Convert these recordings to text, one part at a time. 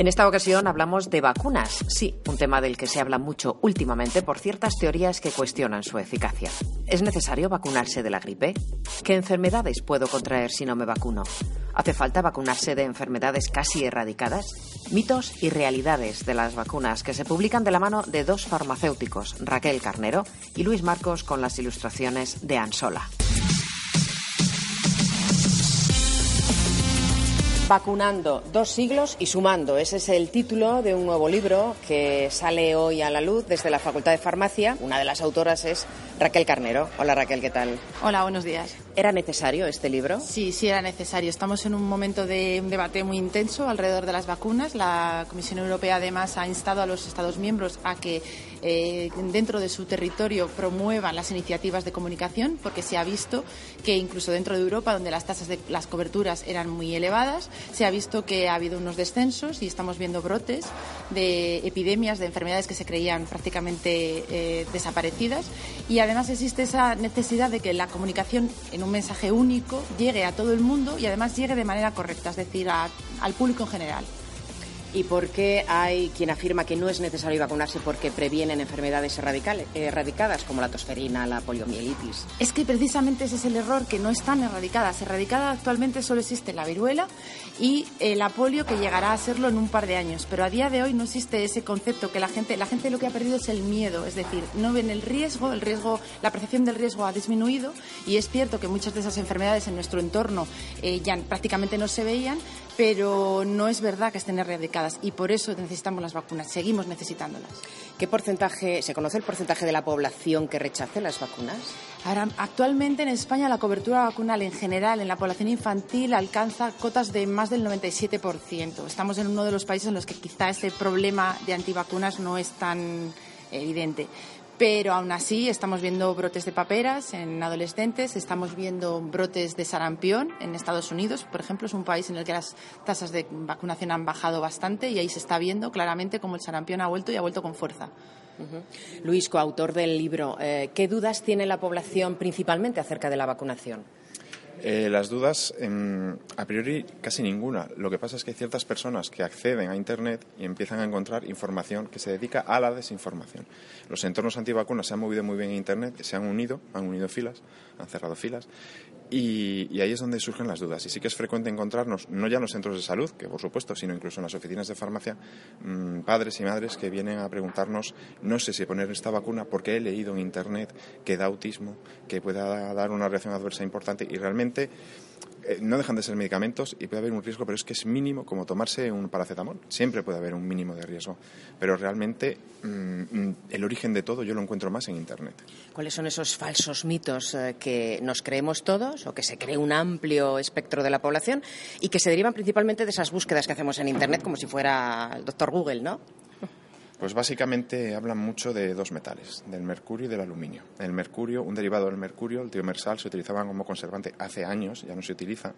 En esta ocasión hablamos de vacunas, sí, un tema del que se habla mucho últimamente por ciertas teorías que cuestionan su eficacia. ¿Es necesario vacunarse de la gripe? ¿Qué enfermedades puedo contraer si no me vacuno? ¿Hace falta vacunarse de enfermedades casi erradicadas? Mitos y realidades de las vacunas que se publican de la mano de dos farmacéuticos, Raquel Carnero y Luis Marcos, con las ilustraciones de Ansola. Vacunando dos siglos y sumando. Ese es el título de un nuevo libro que sale hoy a la luz desde la Facultad de Farmacia. Una de las autoras es Raquel Carnero. Hola Raquel, ¿qué tal? Hola, buenos días. ¿Era necesario este libro? Sí, sí era necesario. Estamos en un momento de un debate muy intenso alrededor de las vacunas. La Comisión Europea además ha instado a los Estados miembros a que eh, dentro de su territorio promuevan las iniciativas de comunicación porque se ha visto que incluso dentro de Europa, donde las tasas de las coberturas eran muy elevadas, se ha visto que ha habido unos descensos y estamos viendo brotes de epidemias, de enfermedades que se creían prácticamente eh, desaparecidas y además existe esa necesidad de que la comunicación en un mensaje único llegue a todo el mundo y además llegue de manera correcta, es decir, al público en general. ¿Y por qué hay quien afirma que no es necesario vacunarse porque previenen enfermedades erradicadas como la tosferina, la poliomielitis? Es que precisamente ese es el error, que no están erradicadas. Erradicada actualmente solo existe la viruela y eh, la polio, que llegará a serlo en un par de años. Pero a día de hoy no existe ese concepto que la gente, la gente lo que ha perdido es el miedo, es decir, no ven el riesgo, el riesgo, la percepción del riesgo ha disminuido y es cierto que muchas de esas enfermedades en nuestro entorno eh, ya prácticamente no se veían, pero no es verdad que estén erradicadas y por eso necesitamos las vacunas, seguimos necesitándolas. ¿Qué porcentaje, se conoce el porcentaje de la población que rechace las vacunas? Ahora, actualmente en España la cobertura vacunal en general en la población infantil alcanza cotas de más del 97%. Estamos en uno de los países en los que quizá este problema de antivacunas no es tan evidente. Pero aún así estamos viendo brotes de paperas en adolescentes, estamos viendo brotes de sarampión en Estados Unidos, por ejemplo, es un país en el que las tasas de vacunación han bajado bastante y ahí se está viendo claramente cómo el sarampión ha vuelto y ha vuelto con fuerza. Luis, coautor del libro, eh, ¿qué dudas tiene la población principalmente acerca de la vacunación? Eh, las dudas, em, a priori, casi ninguna. Lo que pasa es que hay ciertas personas que acceden a Internet y empiezan a encontrar información que se dedica a la desinformación. Los entornos antivacunas se han movido muy bien en Internet, se han unido, han unido filas, han cerrado filas, y, y ahí es donde surgen las dudas. Y sí que es frecuente encontrarnos, no ya en los centros de salud, que por supuesto, sino incluso en las oficinas de farmacia, mm, padres y madres que vienen a preguntarnos, no sé si poner esta vacuna porque he leído en Internet que da autismo, que pueda dar una reacción adversa importante y realmente eh, no dejan de ser medicamentos y puede haber un riesgo, pero es que es mínimo como tomarse un paracetamol. Siempre puede haber un mínimo de riesgo, pero realmente mm, mm, el origen de todo yo lo encuentro más en Internet. ¿Cuáles son esos falsos mitos eh, que nos creemos todos o que se cree un amplio espectro de la población y que se derivan principalmente de esas búsquedas que hacemos en Internet como si fuera el doctor Google, ¿no? Pues básicamente hablan mucho de dos metales, del mercurio y del aluminio. El mercurio, un derivado del mercurio, el tiomersal, se utilizaba como conservante hace años, ya no se utiliza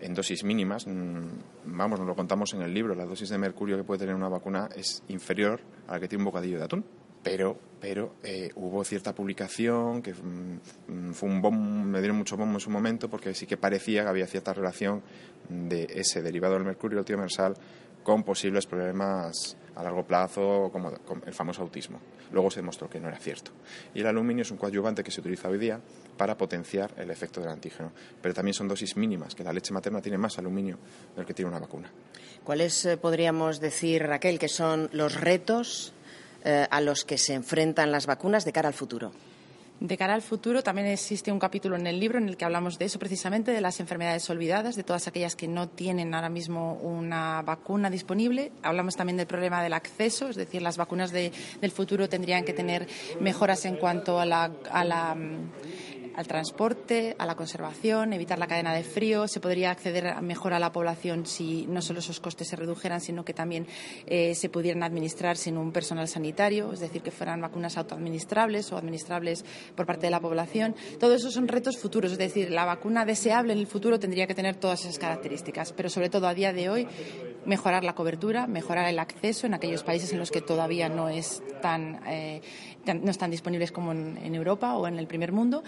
en dosis mínimas. Mm, Vamos, nos lo contamos en el libro, la dosis de mercurio que puede tener una vacuna es inferior a la que tiene un bocadillo de atún. Pero, pero eh, hubo cierta publicación que mm, fue un bombo, me dieron mucho bombo en su momento porque sí que parecía que había cierta relación de ese derivado del mercurio, el tiomersal, con posibles problemas a largo plazo, como, el famoso autismo. Luego se demostró que no era cierto. Y el aluminio es un coadyuvante que se utiliza hoy día para potenciar el efecto del antígeno. Pero también son dosis mínimas, que la leche materna tiene más aluminio del que tiene una vacuna. ¿Cuáles eh, podríamos decir, Raquel, que son los retos eh, a los que se enfrentan las vacunas de cara al futuro? De cara al futuro, también existe un capítulo en el libro en el que hablamos de eso, precisamente de las enfermedades olvidadas, de todas aquellas que no tienen ahora mismo una vacuna disponible. Hablamos también del problema del acceso, es decir, las vacunas de- del futuro tendrían que tener mejoras en cuanto a la, a la, al transporte, a la conservación, evitar la cadena de frío. Se podría acceder mejor a la población si no solo esos costes se redujeran, sino que también eh, se pudieran administrar sin un personal sanitario, es decir, que fueran vacunas autoadministrables o administrables por parte de la población. Todos esos son retos futuros, es decir, la vacuna deseable en el futuro tendría que tener todas esas características, pero sobre todo a día de hoy mejorar la cobertura, mejorar el acceso en aquellos países en los que todavía no es tan eh, no están disponibles como en, Europa o en el primer mundo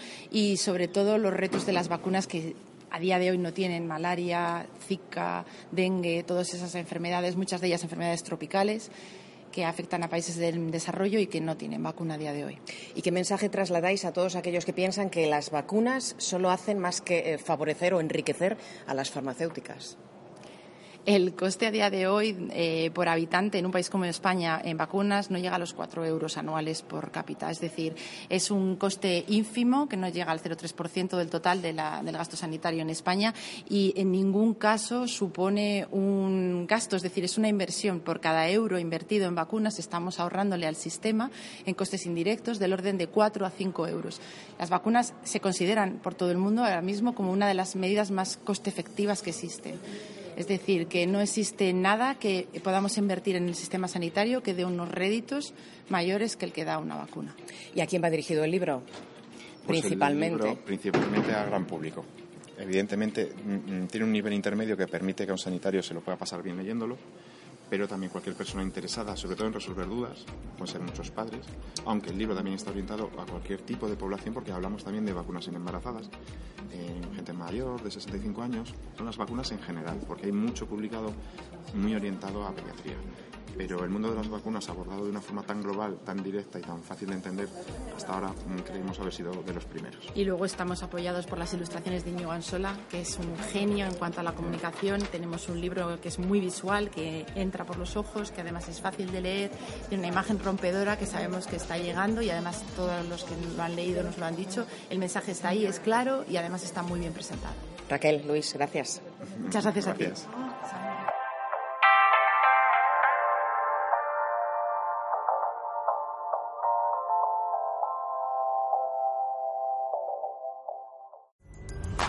sobre todo los retos de las vacunas que a día de hoy no tienen malaria, zika, dengue, todas esas enfermedades, muchas de ellas enfermedades tropicales que afectan a países del desarrollo y que no tienen vacuna a día de hoy. ¿Y qué mensaje trasladáis a todos aquellos que piensan que las vacunas solo hacen más que eh, favorecer o enriquecer a las farmacéuticas? El coste a día de hoy eh, por habitante en un país como España en vacunas no llega a los 4 euros anuales por cápita. Es decir, es un coste ínfimo que no llega al 0,3% del total del gasto sanitario en España y en ningún caso supone un gasto. Es decir, es una inversión. Por cada euro invertido en vacunas estamos ahorrándole al sistema en costes indirectos del orden de 4 a 5 euros. Las vacunas se consideran por todo el mundo ahora mismo como una de las medidas más coste efectivas que existen. Es decir, que no existe nada que podamos invertir en el sistema sanitario que dé unos réditos mayores que el que da una vacuna. ¿Y a quién va dirigido el libro? Pues principalmente. principalmente al gran público. Evidentemente mm, mm, tiene un nivel intermedio que permite que a un sanitario se lo pueda pasar bien leyéndolo, pero también cualquier persona interesada, sobre todo en resolver dudas, pueden ser muchos padres, aunque el libro también está orientado a cualquier tipo de población porque hablamos también de vacunas en embarazadas, en gente mayor, de 65 años, son las vacunas en general, porque hay mucho publicado muy orientado a pediatría pero el mundo de las vacunas abordado de una forma tan global, tan directa y tan fácil de entender, hasta ahora mm, creemos haber sido de los primeros. Y luego estamos apoyados por las ilustraciones de Íñigo Ansola, que es un genio en cuanto a la comunicación. Tenemos un libro que es muy visual, que entra por los ojos, que además es fácil de leer, tiene una imagen rompedora que sabemos que está llegando y además todos los que lo han leído nos lo han dicho. El mensaje está ahí, es claro y además está muy bien presentado. Raquel, Luis, gracias. Muchas gracias, gracias. a ti.